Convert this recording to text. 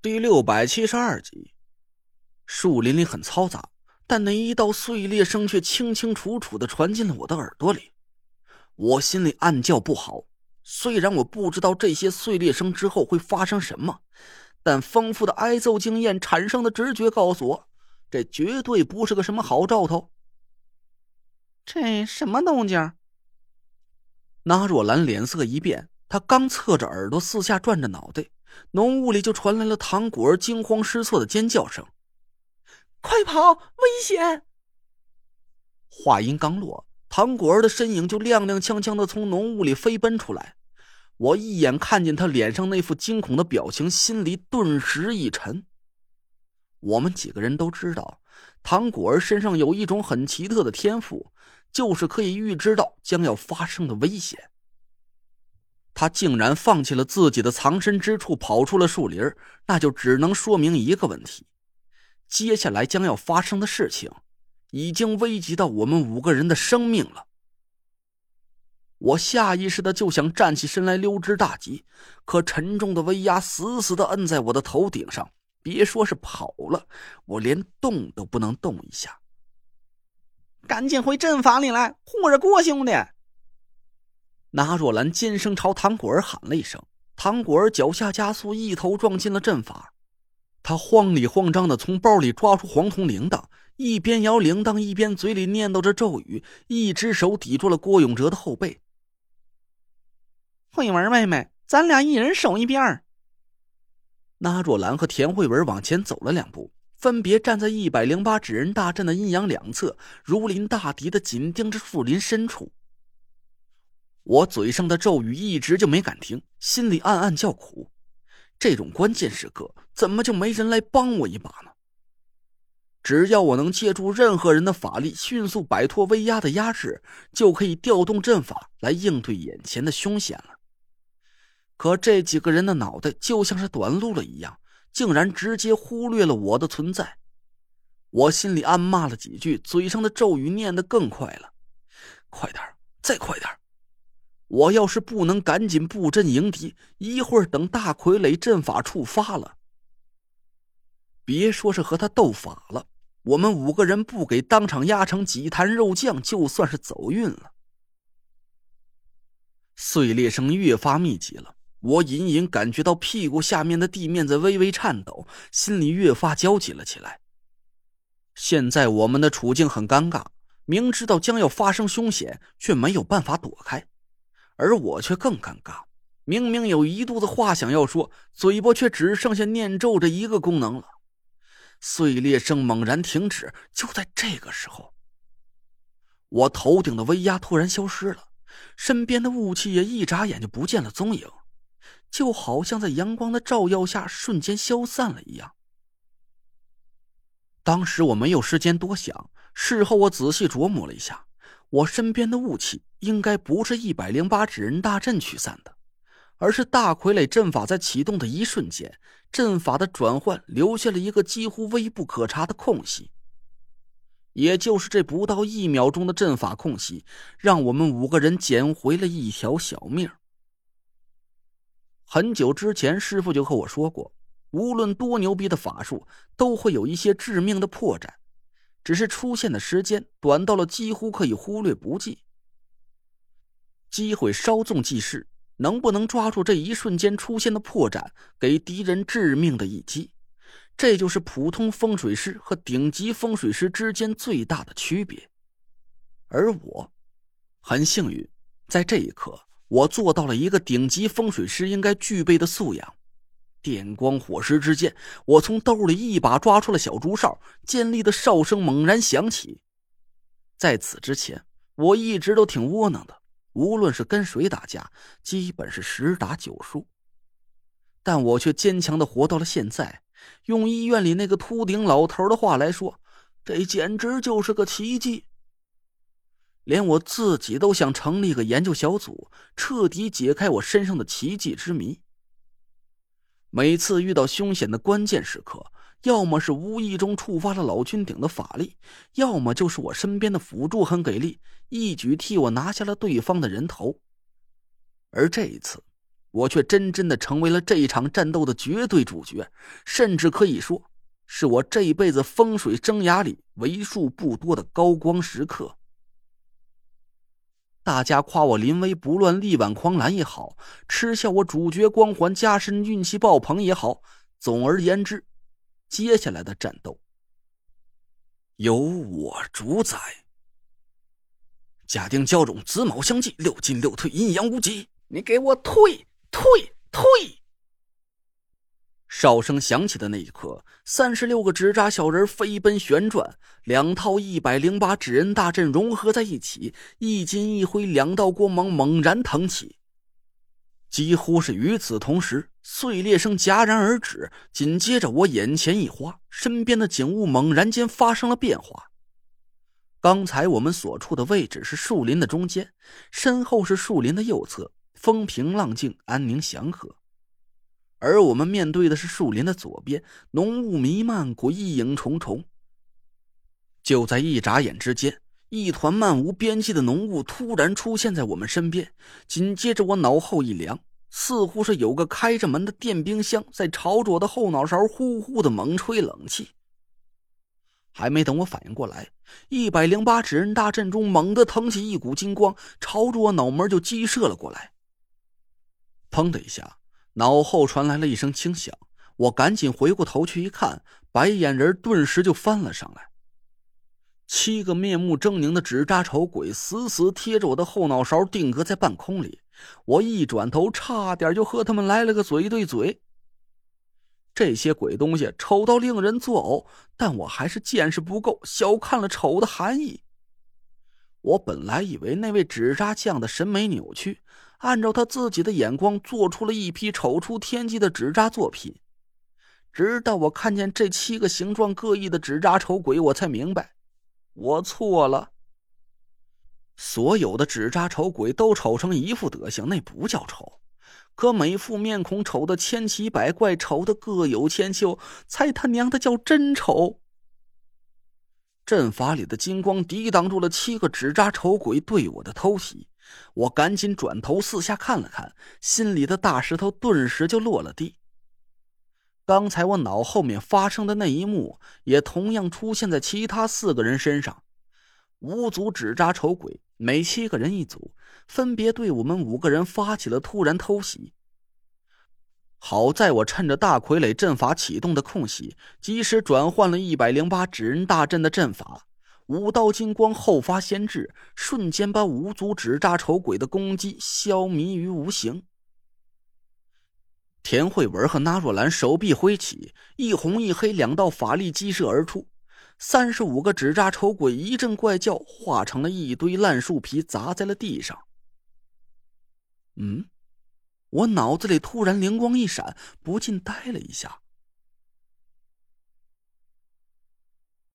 第六百七十二集，树林里很嘈杂，但那一道碎裂声却清清楚楚的传进了我的耳朵里。我心里暗叫不好。虽然我不知道这些碎裂声之后会发生什么，但丰富的挨揍经验产生的直觉告诉我，这绝对不是个什么好兆头。这什么动静？那若兰脸色一变，她刚侧着耳朵四下转着脑袋。浓雾里就传来了唐果儿惊慌失措的尖叫声：“快跑！危险！”话音刚落，唐果儿的身影就踉踉跄跄的从浓雾里飞奔出来。我一眼看见他脸上那副惊恐的表情，心里顿时一沉。我们几个人都知道，唐果儿身上有一种很奇特的天赋，就是可以预知到将要发生的危险。他竟然放弃了自己的藏身之处，跑出了树林那就只能说明一个问题：接下来将要发生的事情，已经危及到我们五个人的生命了。我下意识的就想站起身来溜之大吉，可沉重的威压死死的摁在我的头顶上，别说是跑了，我连动都不能动一下。赶紧回阵法里来，护着郭兄弟。那若兰尖声朝唐果儿喊了一声，唐果儿脚下加速，一头撞进了阵法。他慌里慌张的从包里抓出黄铜铃铛，一边摇铃铛，一边嘴里念叨着咒语，一只手抵住了郭永哲的后背。慧文妹妹，咱俩一人守一边。那若兰和田慧文往前走了两步，分别站在一百零八纸人大阵的阴阳两侧，如临大敌的紧盯着树林深处。我嘴上的咒语一直就没敢停，心里暗暗叫苦。这种关键时刻，怎么就没人来帮我一把呢？只要我能借助任何人的法力，迅速摆脱威压的压制，就可以调动阵法来应对眼前的凶险了。可这几个人的脑袋就像是短路了一样，竟然直接忽略了我的存在。我心里暗骂了几句，嘴上的咒语念得更快了：“快点再快点我要是不能赶紧布阵迎敌，一会儿等大傀儡阵法触发了，别说是和他斗法了，我们五个人不给当场压成几坛肉酱，就算是走运了。碎裂声越发密集了，我隐隐感觉到屁股下面的地面在微微颤抖，心里越发焦急了起来。现在我们的处境很尴尬，明知道将要发生凶险，却没有办法躲开。而我却更尴尬，明明有一肚子话想要说，嘴巴却只剩下念咒这一个功能了。碎裂声猛然停止，就在这个时候，我头顶的威压突然消失了，身边的雾气也一眨眼就不见了踪影，就好像在阳光的照耀下瞬间消散了一样。当时我没有时间多想，事后我仔细琢磨了一下。我身边的雾气应该不是一百零八纸人大阵驱散的，而是大傀儡阵法在启动的一瞬间，阵法的转换留下了一个几乎微不可察的空隙。也就是这不到一秒钟的阵法空隙，让我们五个人捡回了一条小命。很久之前，师傅就和我说过，无论多牛逼的法术，都会有一些致命的破绽。只是出现的时间短到了几乎可以忽略不计。机会稍纵即逝，能不能抓住这一瞬间出现的破绽，给敌人致命的一击？这就是普通风水师和顶级风水师之间最大的区别。而我，很幸运，在这一刻，我做到了一个顶级风水师应该具备的素养。电光火石之间，我从兜里一把抓出了小竹哨，尖利的哨声猛然响起。在此之前，我一直都挺窝囊的，无论是跟谁打架，基本是十打九输。但我却坚强的活到了现在。用医院里那个秃顶老头的话来说，这简直就是个奇迹。连我自己都想成立个研究小组，彻底解开我身上的奇迹之谜。每次遇到凶险的关键时刻，要么是无意中触发了老君顶的法力，要么就是我身边的辅助很给力，一举替我拿下了对方的人头。而这一次，我却真真的成为了这一场战斗的绝对主角，甚至可以说是我这辈子风水生涯里为数不多的高光时刻。大家夸我临危不乱、力挽狂澜也好，吃下我主角光环加深、运气爆棚也好，总而言之，接下来的战斗由我主宰。假定交种，子卯相继，六进六退，阴阳无极。你给我退！退退！哨声响起的那一刻，三十六个纸扎小人飞奔旋转，两套一百零八纸人大阵融合在一起，一金一灰，两道光芒猛然腾起。几乎是与此同时，碎裂声戛然而止。紧接着，我眼前一花，身边的景物猛然间发生了变化。刚才我们所处的位置是树林的中间，身后是树林的右侧。风平浪静，安宁祥和，而我们面对的是树林的左边，浓雾弥漫，鬼影重重。就在一眨眼之间，一团漫无边际的浓雾突然出现在我们身边，紧接着我脑后一凉，似乎是有个开着门的电冰箱在朝着我的后脑勺呼呼的猛吹冷气。还没等我反应过来，一百零八指人大阵中猛地腾起一股金光，朝着我脑门就击射了过来。砰的一下，脑后传来了一声轻响，我赶紧回过头去一看，白眼人顿时就翻了上来。七个面目狰狞的纸扎丑鬼死死贴着我的后脑勺定格在半空里，我一转头，差点就和他们来了个嘴对嘴。这些鬼东西丑到令人作呕，但我还是见识不够，小看了丑的含义。我本来以为那位纸扎匠的审美扭曲。按照他自己的眼光，做出了一批丑出天际的纸扎作品。直到我看见这七个形状各异的纸扎丑鬼，我才明白，我错了。所有的纸扎丑鬼都丑成一副德行，那不叫丑；可每副面孔丑的千奇百怪，丑的各有千秋，才他娘的叫真丑。阵法里的金光抵挡住了七个纸扎丑鬼对我的偷袭。我赶紧转头四下看了看，心里的大石头顿时就落了地。刚才我脑后面发生的那一幕，也同样出现在其他四个人身上。五组纸扎丑鬼，每七个人一组，分别对我们五个人发起了突然偷袭。好在我趁着大傀儡阵法启动的空隙，及时转换了一百零八纸人大阵的阵法。五道金光后发先至，瞬间把五组纸扎丑鬼的攻击消弭于无形。田慧文和纳若兰手臂挥起，一红一黑两道法力激射而出，三十五个纸扎丑鬼一阵怪叫，化成了一堆烂树皮砸在了地上。嗯，我脑子里突然灵光一闪，不禁呆了一下。